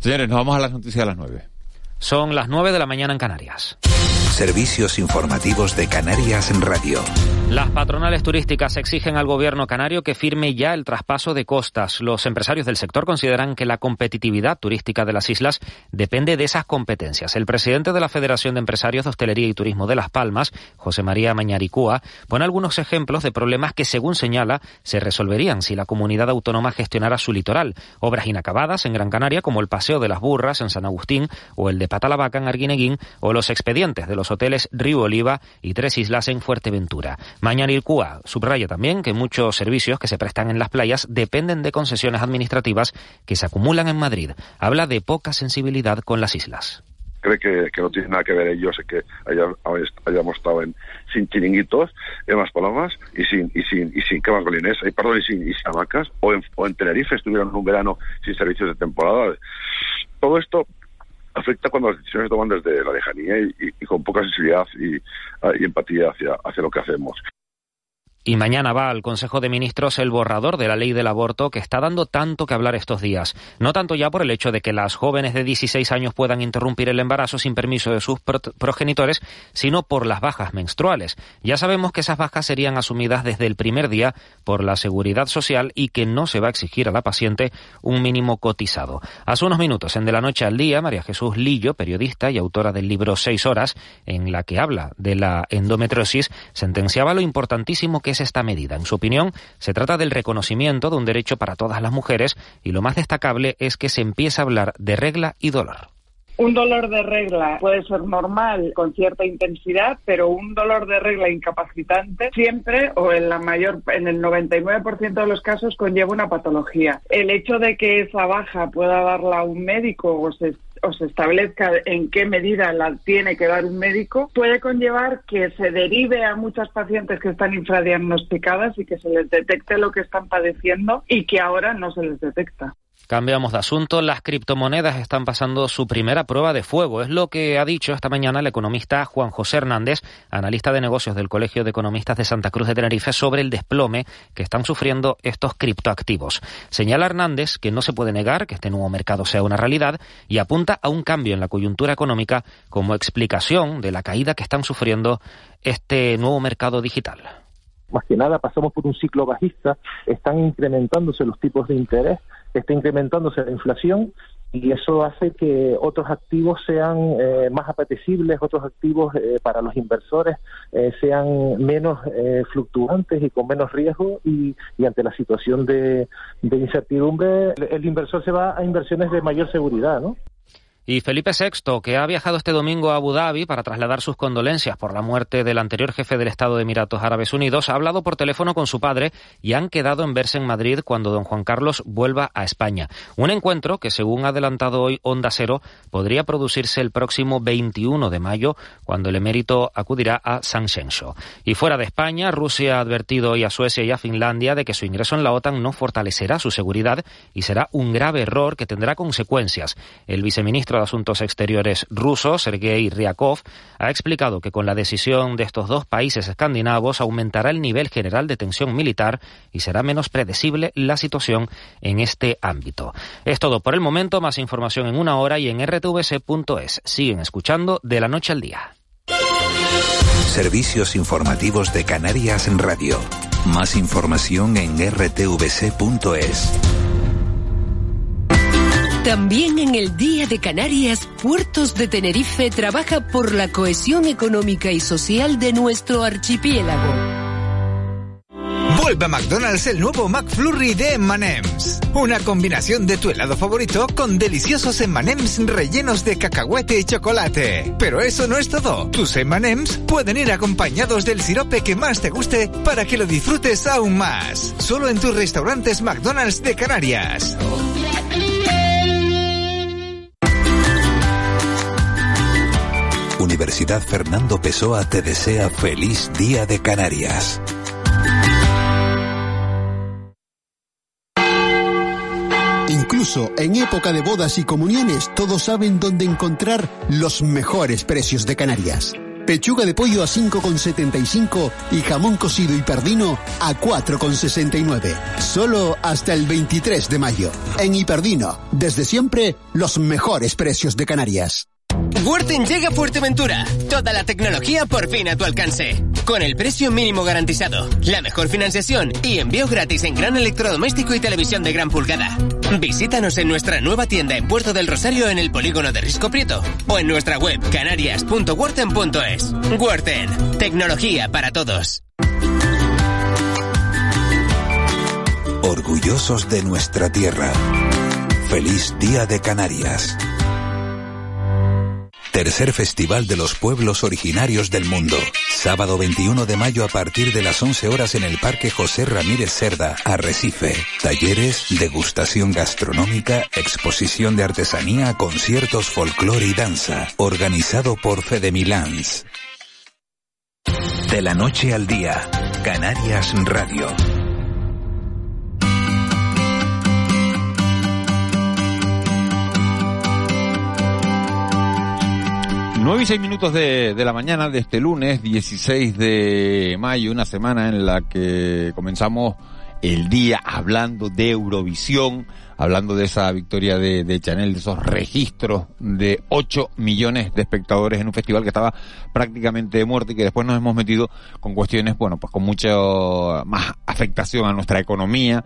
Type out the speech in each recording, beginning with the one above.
Señores, nos vamos a las noticias a las 9. Son las 9 de la mañana en Canarias. Servicios informativos de Canarias en Radio. Las patronales turísticas exigen al gobierno canario que firme ya el traspaso de costas. Los empresarios del sector consideran que la competitividad turística de las islas depende de esas competencias. El presidente de la Federación de Empresarios de Hostelería y Turismo de Las Palmas, José María Mañaricúa, pone algunos ejemplos de problemas que, según señala, se resolverían si la comunidad autónoma gestionara su litoral. Obras inacabadas en Gran Canaria, como el Paseo de las Burras en San Agustín o el de Patalavaca en Arguineguín, o los expedientes de los hoteles Río Oliva y Tres Islas en Fuerteventura. Mañana Ircúa subraya también que muchos servicios que se prestan en las playas dependen de concesiones administrativas que se acumulan en Madrid. Habla de poca sensibilidad con las islas cree que, no tiene nada que ver ellos que hayamos estado en, sin chiringuitos, en las palomas y sin y sin y sin camas eh, perdón, y sin, y sin hamacas, o en, o en Tenerife estuvieron un verano sin servicios de temporada. Todo esto afecta cuando las decisiones se toman desde la lejanía y, con poca sensibilidad y, y empatía hacia, hacia lo que hacemos. Y mañana va al Consejo de Ministros el borrador de la ley del aborto que está dando tanto que hablar estos días. No tanto ya por el hecho de que las jóvenes de 16 años puedan interrumpir el embarazo sin permiso de sus progenitores, sino por las bajas menstruales. Ya sabemos que esas bajas serían asumidas desde el primer día por la seguridad social y que no se va a exigir a la paciente un mínimo cotizado. Hace unos minutos, en De la Noche al Día, María Jesús Lillo, periodista y autora del libro Seis Horas, en la que habla de la endometriosis, sentenciaba lo importantísimo que es esta medida. En su opinión, se trata del reconocimiento de un derecho para todas las mujeres y lo más destacable es que se empieza a hablar de regla y dolor. Un dolor de regla puede ser normal con cierta intensidad, pero un dolor de regla incapacitante siempre o en la mayor en el 99% de los casos conlleva una patología. El hecho de que esa baja pueda darla un médico o se o se establezca en qué medida la tiene que dar un médico, puede conllevar que se derive a muchas pacientes que están infradiagnosticadas y que se les detecte lo que están padeciendo y que ahora no se les detecta. Cambiamos de asunto. Las criptomonedas están pasando su primera prueba de fuego. Es lo que ha dicho esta mañana el economista Juan José Hernández, analista de negocios del Colegio de Economistas de Santa Cruz de Tenerife, sobre el desplome que están sufriendo estos criptoactivos. Señala Hernández que no se puede negar que este nuevo mercado sea una realidad y apunta a un cambio en la coyuntura económica como explicación de la caída que están sufriendo este nuevo mercado digital más que nada pasamos por un ciclo bajista, están incrementándose los tipos de interés está incrementándose la inflación y eso hace que otros activos sean eh, más apetecibles, otros activos eh, para los inversores eh, sean menos fluctuantes y con menos riesgo y, ante la situación de incertidumbre el inversor se va a inversiones de mayor seguridad, ¿no? Y Felipe VI, que ha viajado este domingo a Abu Dhabi para trasladar sus condolencias por la muerte del anterior jefe del Estado de Emiratos Árabes Unidos, ha hablado por teléfono con su padre y han quedado en verse en Madrid cuando don Juan Carlos vuelva a España. Un encuentro que, según ha adelantado hoy Onda Cero, podría producirse el próximo 21 de mayo, cuando el emérito acudirá a San Xenxo. Y fuera de España, Rusia ha advertido hoy a Suecia y a Finlandia de que su ingreso en la OTAN no fortalecerá su seguridad y será un grave error que tendrá consecuencias. El viceministro Asuntos Exteriores ruso, Sergei Ryakov, ha explicado que con la decisión de estos dos países escandinavos aumentará el nivel general de tensión militar y será menos predecible la situación en este ámbito. Es todo por el momento, más información en una hora y en rtvc.es. Siguen escuchando de la noche al día. Servicios informativos de Canarias en Radio. Más información en rtvc.es. También en el Día de Canarias, Puertos de Tenerife trabaja por la cohesión económica y social de nuestro archipiélago. Vuelve a McDonald's el nuevo McFlurry de M&M's. Una combinación de tu helado favorito con deliciosos M&M's rellenos de cacahuete y chocolate. Pero eso no es todo. Tus M&M's pueden ir acompañados del sirope que más te guste para que lo disfrutes aún más. Solo en tus restaurantes McDonald's de Canarias. Fernando Pessoa te desea feliz Día de Canarias. Incluso en época de bodas y comuniones, todos saben dónde encontrar los mejores precios de Canarias. Pechuga de pollo a 5,75 y jamón cocido y perdino a 4,69. Solo hasta el 23 de mayo. En Hiperdino, desde siempre, los mejores precios de Canarias. Worten llega a Fuerteventura. Toda la tecnología por fin a tu alcance. Con el precio mínimo garantizado, la mejor financiación y envío gratis en gran electrodoméstico y televisión de gran pulgada. Visítanos en nuestra nueva tienda en Puerto del Rosario en el polígono de Risco Prieto o en nuestra web canarias.worten.es. Worten, tecnología para todos. Orgullosos de nuestra tierra. Feliz Día de Canarias. Tercer Festival de los Pueblos Originarios del Mundo. Sábado 21 de mayo a partir de las 11 horas en el Parque José Ramírez Cerda, Arrecife. Talleres, degustación gastronómica, exposición de artesanía, conciertos, folclore y danza. Organizado por Fede Milans. De la noche al día, Canarias Radio. 9 y 6 minutos de, de, la mañana de este lunes 16 de mayo, una semana en la que comenzamos el día hablando de Eurovisión, hablando de esa victoria de, de Chanel, de esos registros de 8 millones de espectadores en un festival que estaba prácticamente muerto y que después nos hemos metido con cuestiones, bueno, pues con mucha más afectación a nuestra economía,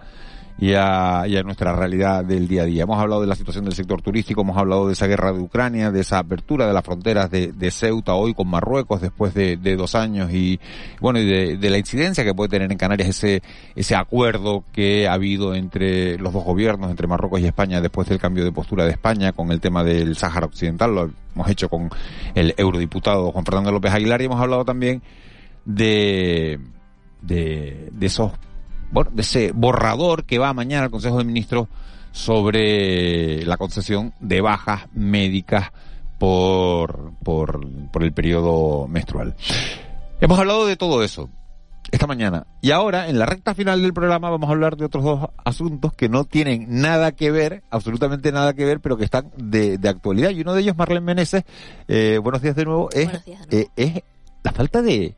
y a, nuestra realidad del día a día. Hemos hablado de la situación del sector turístico, hemos hablado de esa guerra de Ucrania, de esa apertura de las fronteras de, Ceuta hoy con Marruecos después de, dos años y bueno, y de, de, la incidencia que puede tener en Canarias ese, ese acuerdo que ha habido entre los dos gobiernos, entre Marruecos y España después del cambio de postura de España con el tema del Sáhara Occidental, lo hemos hecho con el eurodiputado Juan Fernando López Aguilar y hemos hablado también de, de, de esos bueno, de ese borrador que va mañana al Consejo de Ministros sobre la concesión de bajas médicas por, por, por el periodo menstrual. Hemos hablado de todo eso esta mañana. Y ahora, en la recta final del programa, vamos a hablar de otros dos asuntos que no tienen nada que ver, absolutamente nada que ver, pero que están de, de actualidad. Y uno de ellos, Marlene Meneses, eh, buenos días de nuevo, es, de nuevo. Eh, es la falta de,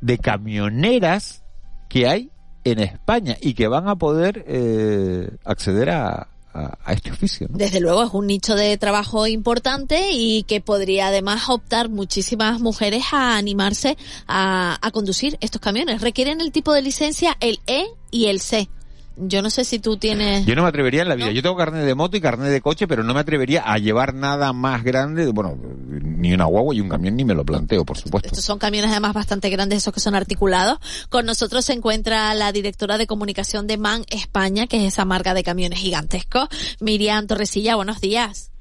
de camioneras que hay en España y que van a poder eh, acceder a, a, este oficio. Desde luego es un nicho de trabajo importante y que podría además optar muchísimas mujeres a animarse a, a conducir estos camiones. Requieren el tipo de licencia el E y el C. Yo no sé si tú tienes... Yo no me atrevería en la vida. ¿No? Yo tengo carnet de moto y carnet de coche, pero no me atrevería a llevar nada más grande. Bueno, ni una guagua y un camión ni me lo planteo, por supuesto. Estos son camiones además bastante grandes, esos que son articulados. Con nosotros se encuentra la directora de comunicación de MAN España, que es esa marca de camiones gigantescos. Miriam Torresilla, buenos días.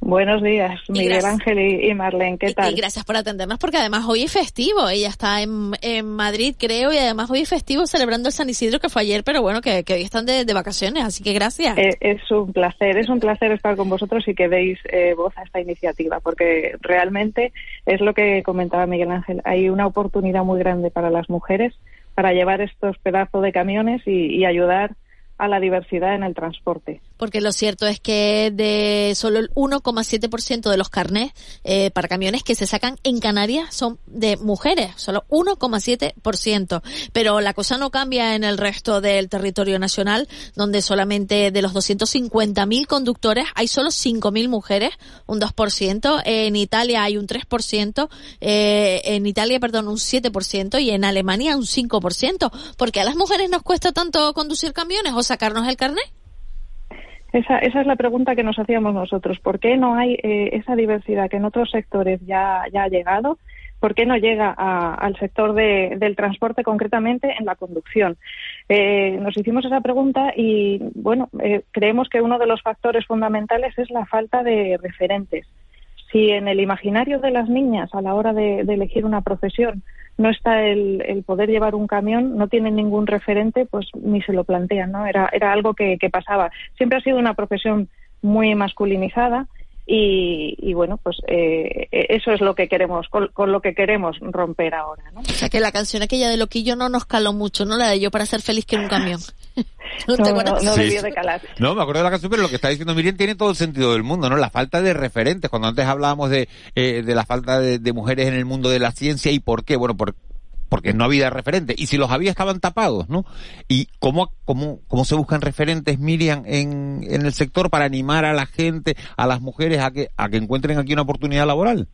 Buenos días, Miguel Ángel y Marlene, ¿qué tal? Y, y, gracias por atendernos porque además hoy es festivo, ella está en, en, Madrid creo y además hoy es festivo celebrando el San Isidro que fue ayer, pero bueno, que, que hoy están de, de, vacaciones, así que gracias. Eh, es un placer, es un placer estar con vosotros y que deis eh, voz a esta iniciativa porque realmente es lo que comentaba Miguel Ángel, hay una oportunidad muy grande para las mujeres para llevar estos pedazos de camiones y, y ayudar a la diversidad en el transporte. Porque lo cierto es que de solo el 1,7% de los carnés eh, para camiones que se sacan en Canarias son de mujeres, solo 1,7%. Pero la cosa no cambia en el resto del territorio nacional, donde solamente de los 250.000 conductores hay solo 5.000 mujeres, un 2%. En Italia hay un 3%, eh, en Italia, perdón, un 7% y en Alemania un 5%. ¿Por qué a las mujeres nos cuesta tanto conducir camiones o sacarnos el carnet? Esa, esa es la pregunta que nos hacíamos nosotros. ¿Por qué no hay eh, esa diversidad que en otros sectores ya, ya ha llegado? ¿Por qué no llega a, al sector de, del transporte, concretamente en la conducción? Eh, nos hicimos esa pregunta y, bueno, eh, creemos que uno de los factores fundamentales es la falta de referentes. Si en el imaginario de las niñas a la hora de, de elegir una profesión no está el, el, poder llevar un camión, no tienen ningún referente, pues ni se lo plantean, ¿no? Era, era algo que, pasaba. Siempre ha sido una profesión muy masculinizada y, bueno, pues eh, eso es lo que queremos, con, lo que queremos romper ahora, ¿no? O sea, que la canción aquella de Loquillo no nos caló mucho, ¿no? La de Yo para ser feliz que en un camión. ¿No, no, debió de calar. No, me acuerdo de la canción, pero lo que está diciendo Miriam tiene todo el sentido del mundo, ¿no? La falta de referentes. Cuando antes hablábamos de, eh, de la falta de, de, mujeres en el mundo de la ciencia y por qué. Bueno, por, porque no había referentes. Y si los había, estaban tapados, ¿no? ¿Y cómo, cómo, cómo se buscan referentes, Miriam, en, en el sector para animar a la gente, a las mujeres, a que, a que encuentren aquí una oportunidad laboral?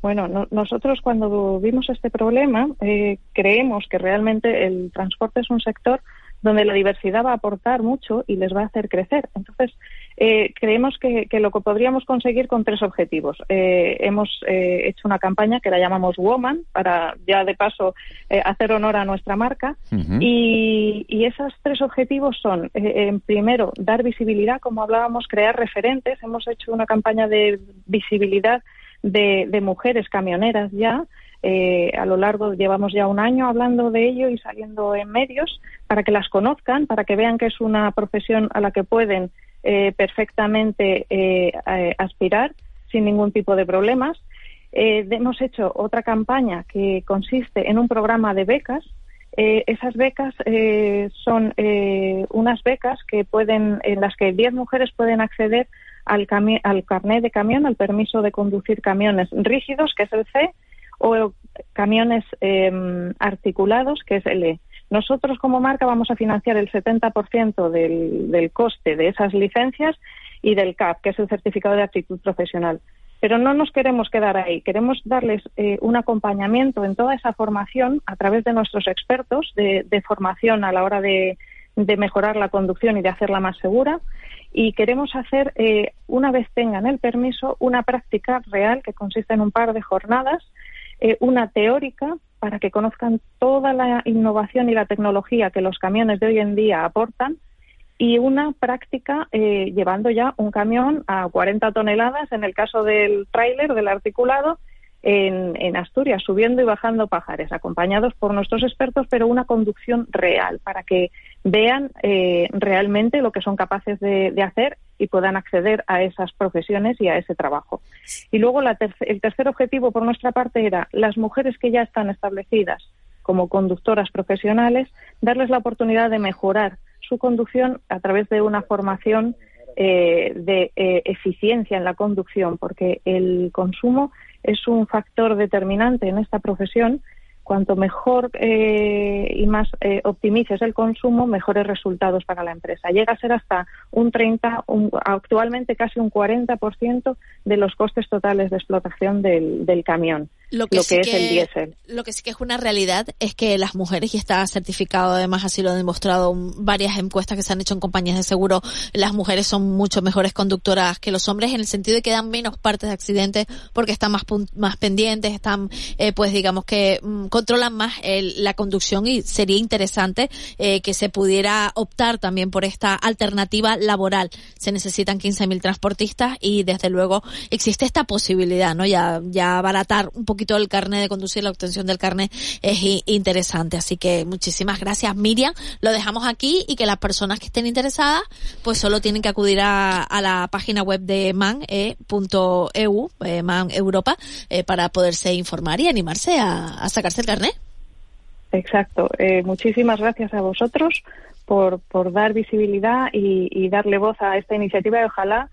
Bueno, nosotros cuando vimos este problema eh, creemos que realmente el transporte es un sector donde la diversidad va a aportar mucho y les va a hacer crecer. Entonces, eh, creemos que, lo que podríamos conseguir con tres objetivos. Eh, hemos eh, hecho una campaña que la llamamos Woman, para ya de paso hacer honor a nuestra marca. y, esos tres objetivos son, primero, dar visibilidad, como hablábamos, crear referentes. Hemos hecho una campaña de visibilidad de mujeres camioneras ya. Eh, a lo largo, llevamos ya un año hablando de ello y saliendo en medios para que las conozcan, para que vean que es una profesión a la que pueden eh, perfectamente eh, aspirar sin ningún tipo de problemas. hemos hecho otra campaña que consiste en un programa de becas. esas becas son unas becas que pueden, en las que 10 mujeres pueden acceder al, al carnet de camión, al permiso de conducir camiones rígidos, que es el C, o camiones em, articulados, que es el E. Nosotros como marca vamos a financiar el 70% del, del coste de esas licencias y del CAP, que es el certificado de actitud profesional. Pero no nos queremos quedar ahí, queremos darles eh, un acompañamiento en toda esa formación a través de nuestros expertos de, formación a la hora de, mejorar la conducción y de hacerla más segura. Y queremos hacer, eh, una vez tengan el permiso, una práctica real que consiste en un par de jornadas eh, una teórica para que conozcan toda la innovación y la tecnología que los camiones de hoy en día aportan y una práctica eh, llevando ya un camión a 40 toneladas, en el caso del tráiler, del articulado, en, Asturias, subiendo y bajando pajares, acompañados por nuestros expertos, pero una conducción real, para que vean eh, realmente lo que son capaces de, hacer y puedan acceder a esas profesiones y a ese trabajo. Y luego el tercer objetivo por nuestra parte era las mujeres que ya están establecidas como conductoras profesionales, darles la oportunidad de mejorar su conducción a través de una formación eh, de eh, eficiencia en la conducción, porque el consumo es un factor determinante en esta profesión cuanto mejor eh, y más eh, optimices el consumo, mejores resultados para la empresa. Llega a ser hasta un 30, actualmente casi un 40% de los costes totales de explotación del, del camión lo que, es el diésel. Lo que sí que es una realidad es que las mujeres, y está certificado, además así lo han demostrado varias encuestas que se han hecho en compañías de seguro, las mujeres son mucho mejores conductoras que los hombres en el sentido de que dan menos partes de accidentes porque están más, más pendientes, están, eh, pues digamos que mm, controlan más la conducción y sería interesante eh, que se pudiera optar también por esta alternativa laboral. Se necesitan 15.000 transportistas y desde luego existe esta posibilidad, ¿no? Ya, ya abaratar un poquito el carnet de conducir, la obtención del carnet es interesante. Así que muchísimas gracias Miriam. Lo dejamos aquí y que las personas que estén interesadas pues solo tienen que acudir a, la página web de man.eu, eh, Man Europa, eh, para poderse informar y animarse a, sacarse el carnet. Exacto. Eh, muchísimas gracias a vosotros por, por dar visibilidad y, y darle voz a esta iniciativa y ojalá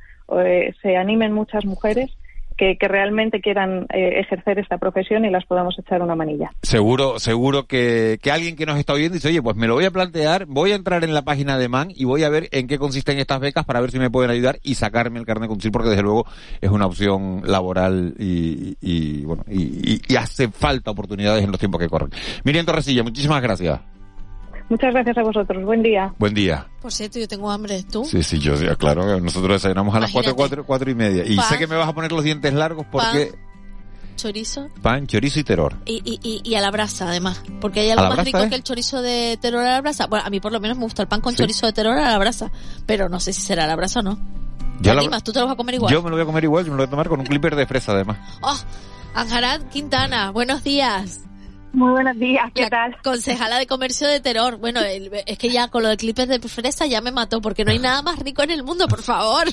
se animen muchas mujeres que, realmente quieran eh, ejercer esta profesión y las podamos echar una manilla. Seguro, seguro que, que alguien que nos está oyendo dice, oye, pues me lo voy a plantear, voy a entrar en la página de MAN y voy a ver en qué consisten estas becas para ver si me pueden ayudar y sacarme el carnet conducir, porque desde luego es una opción laboral y, y bueno, y, y, hace falta oportunidades en los tiempos que corren. Miriam Torresilla, muchísimas gracias. Muchas gracias a vosotros. Buen día. Buen día. Por cierto, yo tengo hambre. ¿Tú? Sí, sí, yo, claro. Nosotros desayunamos a las cuatro, cuatro, cuatro y media. Y sé que me vas a poner los dientes largos porque... chorizo. Pan, chorizo y terror. Y, y, y, a la brasa, además. Porque hay algo más rico eh? que el chorizo de terror a la brasa. Bueno, a mí por lo menos me gusta el pan con chorizo de terror a la brasa. Pero no sé si será a la brasa o no. ¿Te animas? ¿Tú te lo vas a comer igual? Yo me lo voy a comer igual. Yo me lo voy a tomar con un clipper de fresa, además. ¡Oh! Anjarat Quintana, buenos días. Muy buenos días, ¿qué tal? Concejala de Comercio de Terror. Bueno, es que ya con lo de clipes de fresa ya me mató, porque no hay nada más rico en el mundo, por favor.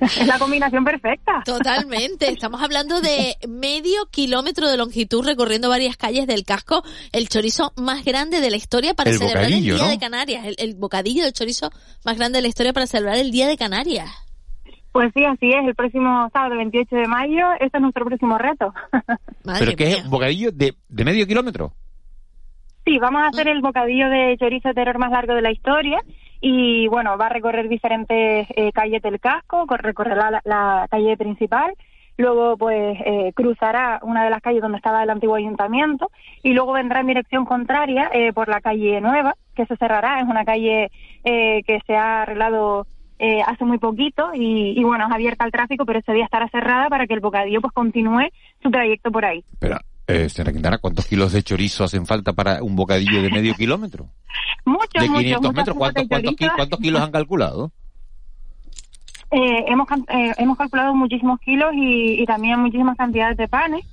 Es la combinación perfecta. Totalmente. Estamos hablando de medio kilómetro de longitud recorriendo varias calles del casco. El chorizo más grande de la historia para El celebrar el Día ¿no? de Canarias. El, el bocadillo del chorizo más grande de la historia para celebrar el Día de Canarias. Pues sí, así es. El próximo sábado 28 de mayo, este es nuestro próximo reto. ¿Pero qué es? ¿Un bocadillo de, de medio kilómetro? Sí, vamos a hacer el bocadillo de chorizo de terror más largo de la historia y bueno, va a recorrer diferentes eh, calles del casco, cor- recorrerá la, la calle principal, luego pues eh, cruzará una de las calles donde estaba el antiguo ayuntamiento y luego vendrá en dirección contraria eh, por la calle nueva, que se cerrará, es una calle eh, que se ha arreglado eh, hace muy poquito y, y bueno, es abierta al tráfico, pero ese día estará cerrada para que el bocadillo pues continúe su trayecto por ahí. Pero, eh, señora Quintana, ¿cuántos kilos de chorizo hacen falta para un bocadillo de medio kilómetro? Muchos, De muchos, 500 muchos metros, ¿cuántos, kilos han calculado? Eh, hemos, eh, hemos calculado muchísimos kilos y, y también muchísimas cantidades de panes.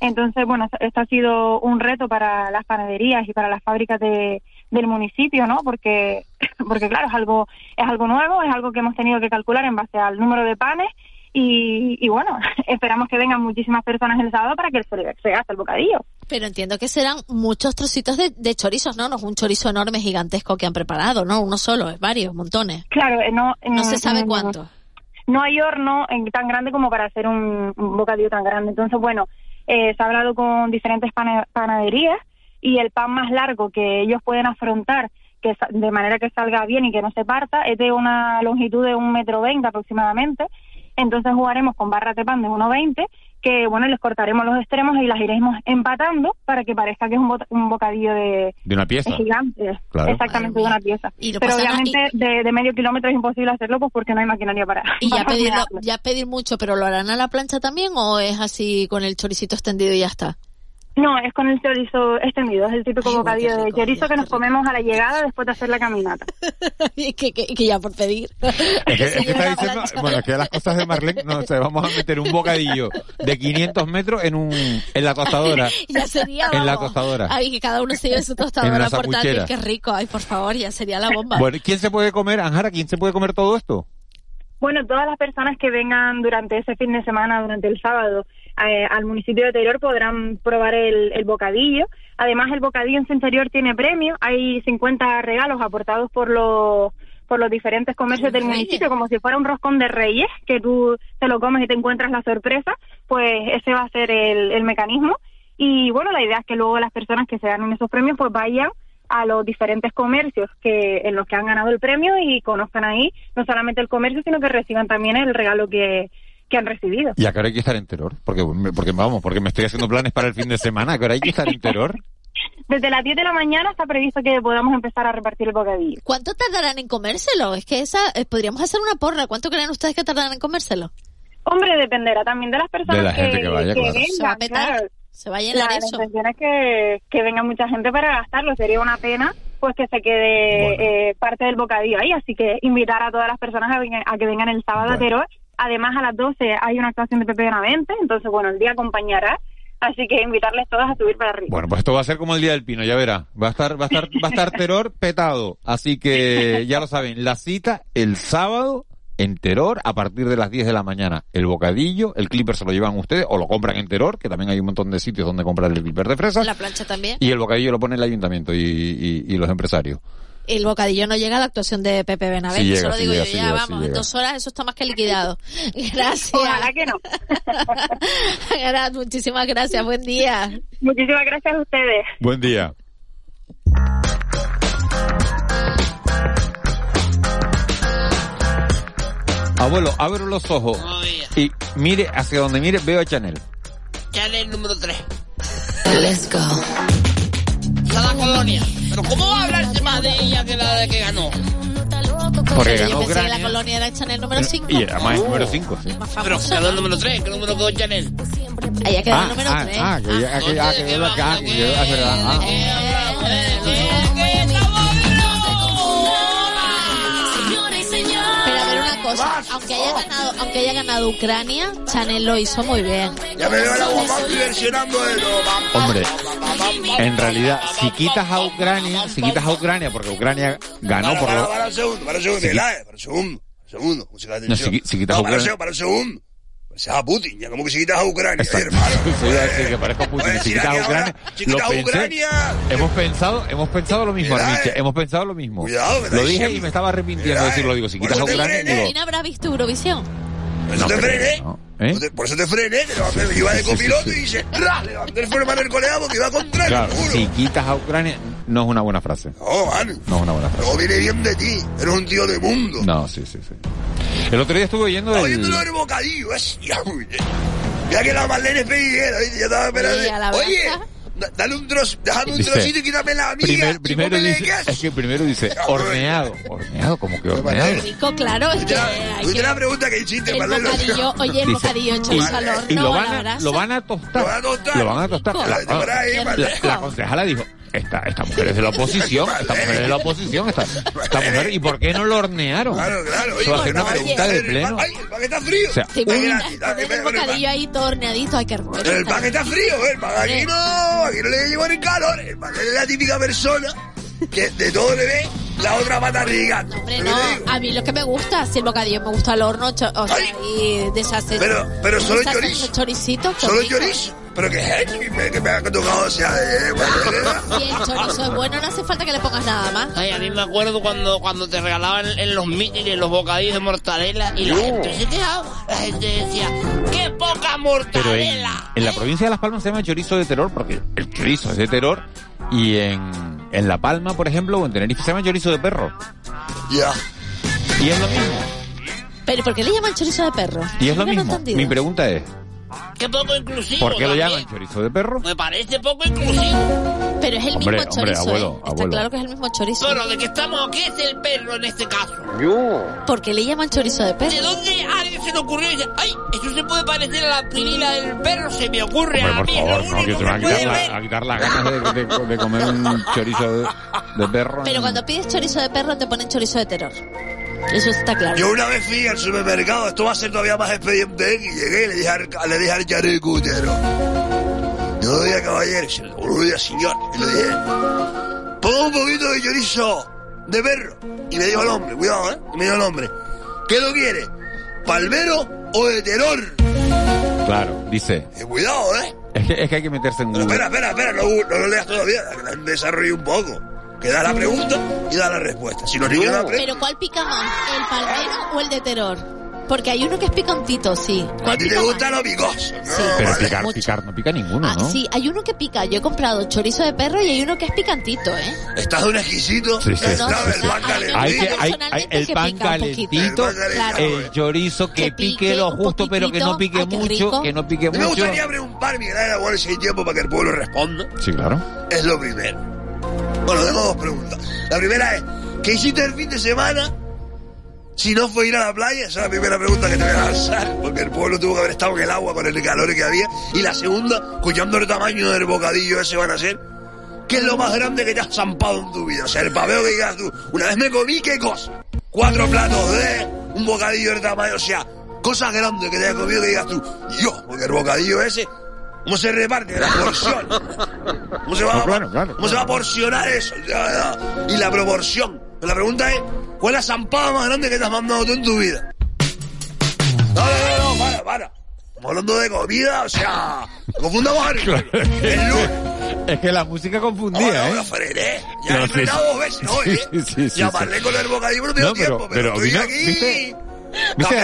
Entonces, bueno, esto ha sido un reto para las panaderías y para las fábricas de, del municipio, ¿no? Porque, porque claro, es algo, es algo nuevo, es algo que hemos tenido que calcular en base al número de panes y, y bueno, esperamos que vengan muchísimas personas el sábado para que se, se gaste el bocadillo. Pero entiendo que serán muchos trocitos de, de chorizos, ¿no? No es un chorizo enorme, gigantesco que han preparado, ¿no? Uno solo, es varios, montones. Claro, eh, no, No se sabe cuánto. no hay horno en- tan grande como para hacer un, un bocadillo tan grande. Entonces, bueno, eh, se ha hablado con diferentes pane- panaderías y el pan más largo que ellos pueden afrontar que sa- de manera que salga bien y que no se parta es de una longitud de un metro veinte aproximadamente. Entonces jugaremos con barras de pan de 1,20 que, bueno, les cortaremos los extremos y las iremos empatando para que parezca que es un, bo- un bocadillo de, De una pieza. gigante, Claro. exactamente de una pieza. Pero obviamente de, de medio kilómetro es imposible hacerlo pues porque no hay maquinaria para. Y ya para hornearlo. ya pedir mucho, pero ¿lo harán a la plancha también o es así con el choricito extendido y ya está? No, es con el chorizo extendido, es el típico bocadillo de chorizo que nos comemos a la llegada después de hacer la caminata. y que, que, que ya por pedir. Es que, es que está diciendo, bueno, es que las cosas de Marlene, no sé, vamos a meter un bocadillo de 500 metros en un, en la tostadora. ya sería En la vamos. tostadora. Ay, que cada uno se lleve su tostadora la portátil, qué rico. Ay, por favor, ya sería la bomba. Bueno, ¿quién se puede comer, Anjara, quién se puede comer todo esto? Bueno, todas las personas que vengan durante ese fin de semana, durante el sábado, eh, al municipio de Teruel podrán probar el, el bocadillo. Además, el bocadillo en su interior tiene premio. Hay 50 regalos aportados por los por los diferentes comercios del municipio, como si fuera un roscón de reyes, que tú te lo comes y te encuentras la sorpresa, pues ese va a ser el, el mecanismo. Y bueno, la idea es que luego las personas que se ganen esos premios pues vayan a los diferentes comercios que en los que han ganado el premio y conozcan ahí no solamente el comercio, sino que reciban también el regalo que, que han recibido. ¿Y a qué hora hay que estar en Terror? Porque, porque vamos, porque me estoy haciendo planes para el fin de semana. ¿A qué hora hay que estar en Terror? Desde las 10 de la mañana está previsto que podamos empezar a repartir el bocadillo. ¿Cuánto tardarán en comérselo? Es que esa, eh, podríamos hacer una porra. ¿Cuánto creen ustedes que tardarán en comérselo? Hombre, dependerá también de las personas De la gente que vaya, claro. Se va a vengan. petar, claro. se va a llenar La, la eso. intención es que, que venga mucha gente para gastarlo. Sería una pena pues que se quede eh, parte del bocadillo ahí. Así que invitar a todas las personas a, vengan- a que vengan el sábado a Teruel. Además, a las 12 hay una actuación de Pepe Benavente. Entonces, bueno, el día acompañará. Así que invitarles todos a subir para arriba. Bueno, pues esto va a ser como el día del pino, ya verá. Va a estar, va a estar, va a estar Terror petado. Así que ya lo saben, la cita el sábado en Terror a partir de las 10 de la mañana. El bocadillo, el clipper se lo llevan ustedes o lo compran en Terror, que también hay un montón de sitios donde comprar el clipper de fresas. La plancha también. Y el bocadillo lo pone el ayuntamiento y, y- y los empresarios. El bocadillo no llega a la actuación de Pepe Benavente, Sí llega, solo sí digo llega, yo, sí ya llega, vamos, en dos horas eso está más que liquidado. Gracias. Ojalá que no. Muchísimas gracias, buen día. Muchísimas gracias a ustedes. Buen día. Abuelo, abro los ojos y mire hacia donde mire, veo a Chanel. Chanel número 3. Let's go. la colonia. ¿Cómo va a hablarse más de ella que la de que ganó? Porque Yo ganó pensé que la colonia era Chanel número 5. Y además es número 5, sí. Pero quedó el número 3, que número quedó Chanel. Ella quedó Ah, el número ah, 3. ah, que. Ah. Cosa, aunque haya ganado, aunque haya ganado Ucrania, Chanel lo hizo muy bien. Ya me veo la guapa versionando de Hombre, en realidad, si quitas a Ucrania, si quitas a Ucrania, porque Ucrania ganó por Para, lo... para un segundo, para un segundo, Sí. Elae, para un segundo. Segundo, música de No, tensión. si qui- si quitas no, a para un Ucrania- segundo, para un segundo. Pareces a Putin, ya como que si quitas a Ucrania. Exacto. hermano. Iba a decir que parezco Putin. Pues, Si quitas a Ucrania, lo quitas a pensé. Ucrania, Hemos pensado, hemos pensado lo mismo, Armiche. eh. Hemos pensado lo mismo. Cuidado, lo dije y me estaba arrepintiendo de decirlo. eh. Digo, si quitas a Ucrania, digo, ¿Quién habrá visto Eurovisión? Por eso No te frené. ¿Eh? Por eso te frené, que iba de Sí, sí, copiloto sí. y dice, ¡ra! Levanté el freno del colega porque iba contrario, Claro, juro. si quitas a Ucrania, no es una buena frase. No, mano. No es una buena frase. No viene bien de ti. Eres un tío de mundo. No, sí, sí, sí. El otro día estuve oyendo Estaba el... oyendo el bocadillo, es ya, bien. Ya que la Marlene ¿viste? Ya estaba esperando. Sí, a la Oye, dale un trozo, déjame un Dice, trocito y quítame la amiga. Primer- primero dice, queso. es que primero dice horneado. Horneado, como que horneado. Rico, claro, es que hay la pregunta que hiciste, El Marlene. bocadillo, oye, el Dice, bocadillo hecho y, al horno, y lo a van la a, lo van a tostar. Lo van a tostar. Lo van a tostar. La, la concejala dijo, esta, esta mujer es de la oposición, esta mujer es de la oposición, esta, esta mujer, ¿y por qué no lo hornearon? Claro, claro. Va a una Oye, pregunta de el pleno. Ay, el pan está frío. O sea, ¿Te Ay, imaginas gratis, dale, poner el ven, bocadillo ahí todo horneadito? Ay, qué hermoso. El pan está frío, ¿eh? el pan aquí no, aquí no le llevan el calor. El pan es la típica persona que de todo le ve la otra pata rigando. Hombre, no, a mí lo que me gusta, si el bocadillo me gusta al horno, o sea, y deshacer... Pero- pero solo deshacer chorizo. choricito. Solo rico. chorizo. Pero que es que me, que me ha tocado, o sea, eh, bueno, Si el chorizo es bueno, no hace falta que le pongas nada más. Ay, a mí me acuerdo cuando, cuando te regalaban en los mítines los bocadillos de mortadela y la gente se quejaba. La gente decía, ¡qué poca Pero en, mortadela! en la provincia de Las Palmas se llama chorizo de terror porque el chorizo es de terror y en, en La Palma, por ejemplo, o en Tenerife se llama chorizo de perro. Ya. Y es lo mismo. Pero ¿por qué le llaman chorizo de perro? Y es lo mismo. Mi pregunta es, ¡Qué poco inclusivo! ¿por qué lo también. llaman chorizo de perro? Me parece poco inclusivo. Pero es el Hombre, mismo hombre, chorizo, abuelo, ¿eh? Está abuelo. claro que es el mismo chorizo. Pero de que estamos aquí es el perro en este caso. ¿Por qué le llaman chorizo de perro? ¿De dónde a alguien se le ocurrió y dice, ay, eso se puede parecer a la pirila del perro? Se me ocurre Hombre, a por mí, favor, es lo no, que te van a quitar, ver. la, a quitar las ganas de, de- de comer un chorizo de, de perro. Pero cuando pides chorizo de perro te ponen chorizo de terror. Eso está claro. Yo una vez fui al supermercado, esto va a ser todavía más expediente, y llegué y le dije al, le dije al charicutero. Yo lo dije caballero, y se lo buenos días, señor. Y le dije, ponga un poquito de chorizo de perro. Y me dijo el hombre, cuidado, ¿eh? Y me dijo el hombre, ¿qué lo quiere? ¿Palmero o de terror? Claro, dice, Y cuidado, ¿eh? es que, es que hay que meterse en Google. espera, espera, espera, no, no lo leas todavía, que la gente desarrolle un poco. Que da la pregunta y da la respuesta. Si los niños no aprenden, Pero ¿cuál pica más? ¿El palmero o el de terror? Porque hay uno que es picantito, sí. a ¿Cuál ti te gusta lo picoso, ¿no? Pero Vale. picar, picar, no pica ninguno, Ah, ¿no? sí, hay uno que pica. Yo he comprado chorizo de perro y hay uno que es picantito, ¿eh? Estás de un exquisito. Sí, sí, Es sí, la- sí, el sí. pan Hay que- calentito. Hay que, hay, hay personalmente el que pan calentito, El pan calentito. el chorizo que, Que pique, pique lo justo, pero que no pique qué mucho, rico. que no pique mí me mucho. gustaría preguntar, Miguel Ángel, si hay tiempo para que el pueblo responda. Sí, claro. Es lo primero. Bueno, tengo dos preguntas. La primera es, ¿qué hiciste el fin de semana si no fue ir a la playa? Esa es la primera pregunta que te voy a lanzar, porque el pueblo tuvo que haber estado en el agua con el calor que había. Y la segunda, escuchando el tamaño del bocadillo ese van a ser, ¿qué es lo más grande que te has zampado en tu vida? O sea, el paveo que digas tú, una vez me comí, ¿qué cosa? Cuatro platos de un bocadillo del tamaño, o sea, cosas grandes que te hayas comido que digas tú, yo, porque el bocadillo ese, ¿cómo se reparte? La porción. ¿Cómo se va, No, a- claro, claro, ¿cómo se va a porcionar eso? Ya, ya. Y la proporción. La pregunta es, ¿cuál es la zampada más grande que te has mandado tú en tu vida? No, no, no, no, para, para. Estamos hablando de comida, o sea, confundamos a. Es que la música confundía, Ahora, ¿eh? frené. Ya No, he sí, frenado sí. dos veces, ¿no? Sí, ¿eh? sí, sí, con el bocadillo no tiempo, pero, pero estoy vino- aquí. ¿viste? ¿Viste,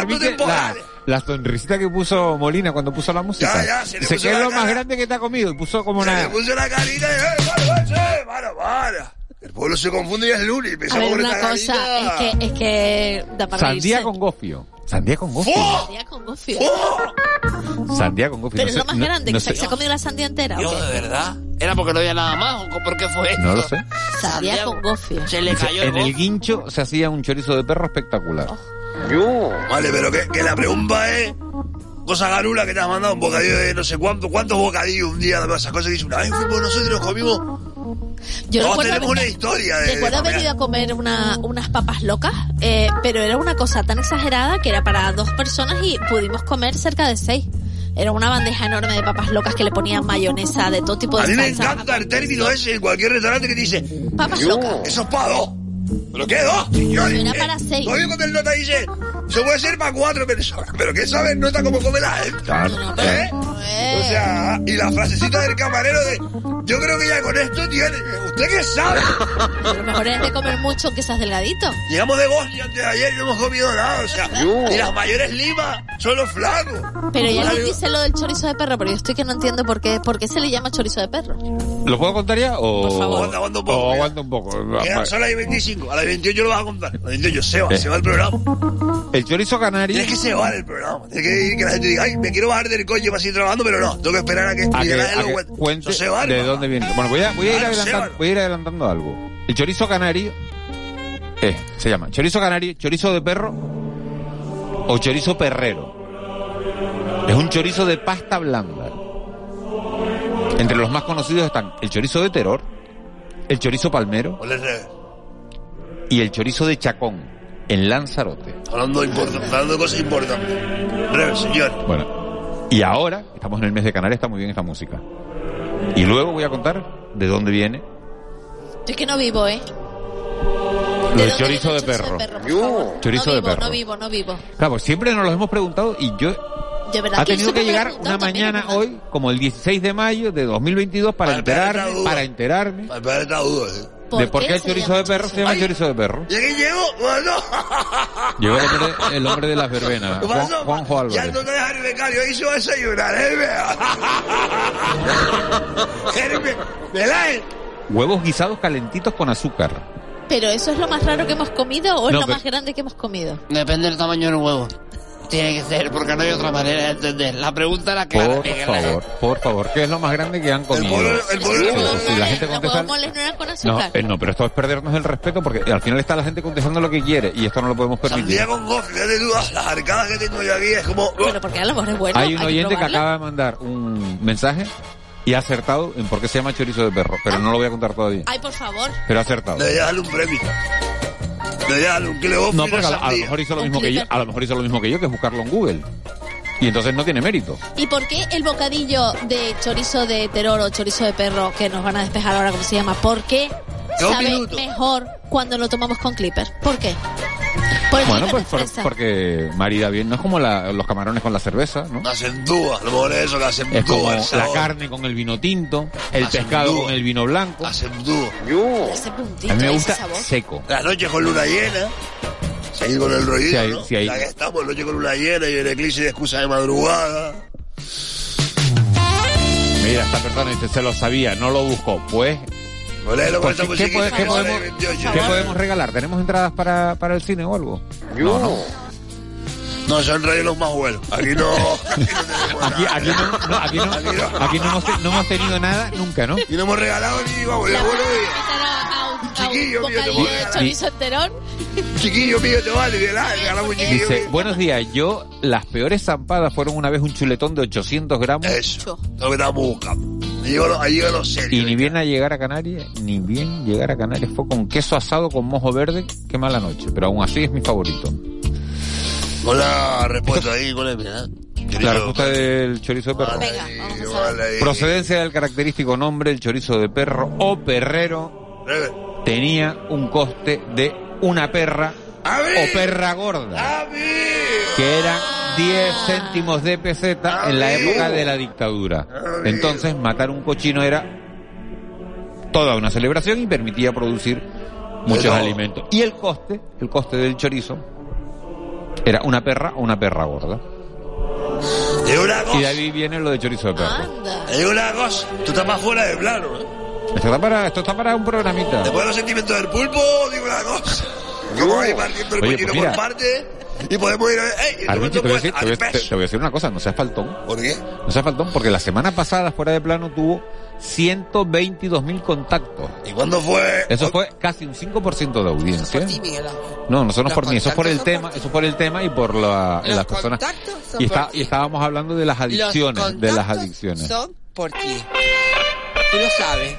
la. La sonrisita que puso Molina cuando puso la música? Ya, ya, se le Dice, puso ¿qué es la lo más grande que te ha comido? Y puso como Se le una... puso la carita y, eh, para, para, para, para. El pueblo se confunde y es lunes. y A ver, una cosa, carita. es que, es que da para Sandía reírse. con gofio. Sandía con gofio. ¡Oh! Sandía con gofio. ¡Oh! Sandía con gofio. Pero no es lo más no- grande, no que se, sé- se ha comido la sandía entera. ¿o Yo, de verdad. ¿Era porque no había nada más o por qué fue esto? No lo sé. Sandía con gofio. Se le Dice, cayó el en el guincho se hacía un chorizo de perro espectacular. Vale, pero que, que la pregunta es... Cosa garula que te has mandado un bocadillo de no sé cuánto, cuántos bocadillos un día, esas cosas que dice una vez fuimos nosotros y nos comimos. Yo Todos recuerdo tenemos una historia de. Recuerdo haber ido a comer una, unas papas locas, eh, pero era una cosa tan exagerada que era para dos personas y pudimos comer cerca de seis. Era una bandeja enorme de papas locas que le ponían mayonesa de todo tipo de A mí me salsa. encanta el término ese en cualquier restaurante que dice. Papas locas. Eso es para dos. ¿Pero qué dos, señores? Era para seis. Oye, cuando el nota dice. Eso puede ser para cuatro personas, pero que sabes nota cómo come la gente. ¿Eh? O sea, y la frasecita del camarero de yo creo que ya con esto tiene. ¿Usted qué sabe? A lo mejor es de comer mucho aunque seas delgadito. Llegamos de Bosnia antes de ayer y no hemos comido nada. O sea, y las mayores limas son los flacos. Pero ya les dice lo del chorizo de perro, pero yo estoy que no entiendo por qué, por qué se le llama chorizo de perro. ¿Lo puedo contar ya o, Por favor. Aguanta, aguanta un poco, o aguanta un poco? Mira, son las 25, a las 28 lo vas a contar. A las 28 se va, se va el programa. El chorizo canario. Tienes que se va el programa. Tienes que que la gente diga, ay, me quiero bajar del coche para seguir trabajando, pero no, tengo que esperar a que a que, a que Eso se va, de. Dónde viene. Bueno, voy a, voy a ir adelantando, Seba. voy a ir adelantando algo. El chorizo canario eh, se llama chorizo canario, chorizo de perro o chorizo perrero. Es un chorizo de pasta blanda. Entre los más conocidos están el chorizo de terror, el chorizo palmero y el chorizo de chacón en Lanzarote. Hablando, de import- hablando de cosas importantes. Breve, señor. Bueno, y ahora, estamos en el mes de Canarias, está muy bien esta música. Y luego voy a contar de dónde viene Yo es que no vivo, ¿eh? lo dónde chorizo de perro. Chorizo no de vivo, perro. No vivo, no vivo. Claro, pues siempre nos los hemos preguntado y yo De verdad ha tenido que llegar una mañana hoy, como el 16 de mayo de 2022, para Para duda. para enterarme ¿eh? de por qué el se chorizo de perro se llama Ay. chorizo de perro. ¿Y aquí llegó? Bueno, Llegó el hombre, el hombre de las verbenas, ¿qué Juan? Juanjo Ya Álvarez. no te dejas el becario, ahí se va a desayunar, ¿eh? Belén. Huevos guisados calentitos con azúcar. Pero eso es lo más raro que hemos comido o es No, lo pero- más grande que hemos comido. Depende del tamaño del huevo. Tiene que ser, porque no hay otra manera de entender. La pregunta era clara. Por Miguel. favor, por favor, ¿qué es lo más grande que han comido? el sí, sí, la gente contesta. no eh, no, pero esto es perdernos el respeto porque al final está la gente contestando lo que quiere y esto no lo podemos permitir. Sandía con gofre, fíjate tú, ah, las arcadas que tengo yo aquí es como... Pero porque a lo mejor es bueno. Hay un que oyente que probarlo. acaba de mandar un mensaje y ha acertado en por qué se llama chorizo de perro, pero no lo voy a contar todavía. Ay, por favor. Pero ha acertado. Un premio. Debería darle un de gofre No, y porque a, a lo mejor hizo lo mismo que yo, a lo mejor hizo lo mismo que yo, que es buscarlo en Google. Y entonces no tiene mérito. ¿Y por qué el bocadillo de chorizo de terror o chorizo de perro, que nos van a despejar ahora cómo se llama, por qué sabe minutos. mejor cuando lo tomamos con clipper? ¿Por qué? Por el Bueno, pues por- porque marida bien, no es como la- los camarones con la cerveza, ¿no? La acentúa, a lo mejor es eso, que acentúa Es como el la carne con el vino tinto, el pescado con el vino blanco. Acentúa. Ese puntito, A mí me gusta seco. La noche con luna llena. Seguir con el rollito, Sí, ahí- ¿no? ahí. Ya que estamos, noche con luna llena y el eclipse de excusa de madrugada. Mira, esta persona dice, se lo sabía, no lo buscó. Pues, pues, ¿qué, qué podemos, 28. qué podemos regalar? ¿Tenemos entradas para, para el cine o algo? No, no. No, son rellenos más buenos. Aquí no. Aquí Aquí, no, no, aquí no, Aquí no. aquí no hemos, no hemos tenido nada nunca, ¿no? Y no hemos regalado ni vamos, La ya buenos vamos a días. invitar a, a un, a un Chiquillo, mío, te bocadillo voy a de regalar. chorizo enterón. Chiquillo mío, te vale, ¿verdad? Regalamos un chiquillo Dice, buenos días, yo, las peores zampadas fueron una vez un chuletón de 800 gramos Eso, lo que estábamos buscando. Ahí llegó llegó lo serio. y ni bien a llegar a Canarias, ni bien llegar a Canarias fue con queso asado con mojo verde, qué mala noche, pero aún así es mi favorito. Con la respuesta ahí, con ¿verdad? La respuesta del chorizo de perro. Venga, vamos a. Procedencia del característico nombre, el chorizo de perro o perrero, tenía un coste de una perra. O perra gorda, que eran 10 céntimos de peseta en la época de la dictadura. Entonces, matar un cochino era toda una celebración y permitía producir muchos Pero- alimentos. Y el coste, el coste del chorizo, era una perra o una perra gorda. Es una Y de ahí viene lo de chorizo de perro. Es una cosa. Tú estás más fuera de plano, ¿eh? Esto está para, esto está para un programita. Después de los sentimientos del pulpo, digo una cosa. Como ahí partiendo el Oye, pues mira. por parte y podemos ir a ver. ¡Ey! ¿y Arminio, te voy, a decir, cuesta? te, voy a, te- te voy a decir una cosa, no seas faltón. ¿Por qué? No seas faltón, porque la semana pasada, fuera de plano, tuvo 122 mil contactos. ¿Y cuándo fue? Eso fue casi un 5% de audiencia. No, no, eso no es por mí, eso es por el tema, eso es por el tema y por la, Los las personas. contactos son Y, está, por ti. y estábamos hablando de las adicciones, Los de las adicciones. Son por ti. Tú lo sabes.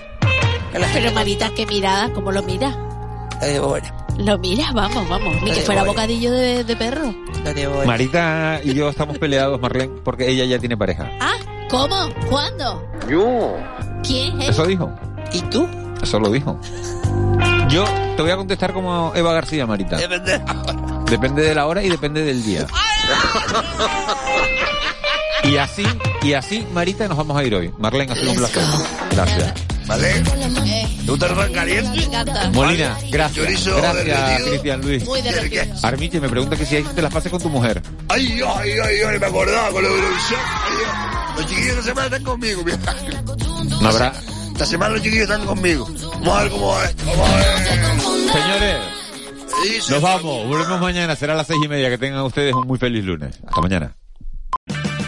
Pero Marita, qué mirada, ¿cómo lo mira? lo devora. Lo miras, vamos, vamos. Ni que fuera bocadillo de, de perro. Marita y yo estamos peleados, Marlene, porque ella ya tiene pareja. Ah, ¿cómo? ¿Cuándo? Yo. ¿Quién es? Eso dijo. ¿Y tú? Eso lo dijo. Yo te voy a contestar como Eva García, Marita. Es pendejo. Depende de la hora y depende del día. Y así, y así, Marita, nos vamos a ir hoy. Marlene, ha sido un placer. Gracias. ¿Vale? ¿Te gusta el pan caliente? Me encanta. Molina, gracias. Chorizo Gracias, derretido. Cristian Luis. Muy. Armiche me pregunta que si hay te las pases con tu mujer. Ay, ay, ay, ay, me acordaba con la Eurovisión. Los chiquillos esta semana están conmigo, mira. No habrá. Esta semana los chiquillos están conmigo. Vamos a ver cómo va esto. Vamos a ver. Señores, Sí, nos vamos. Volvemos mañana. Será a las seis y media. Que tengan ustedes un muy feliz lunes. Hasta mañana.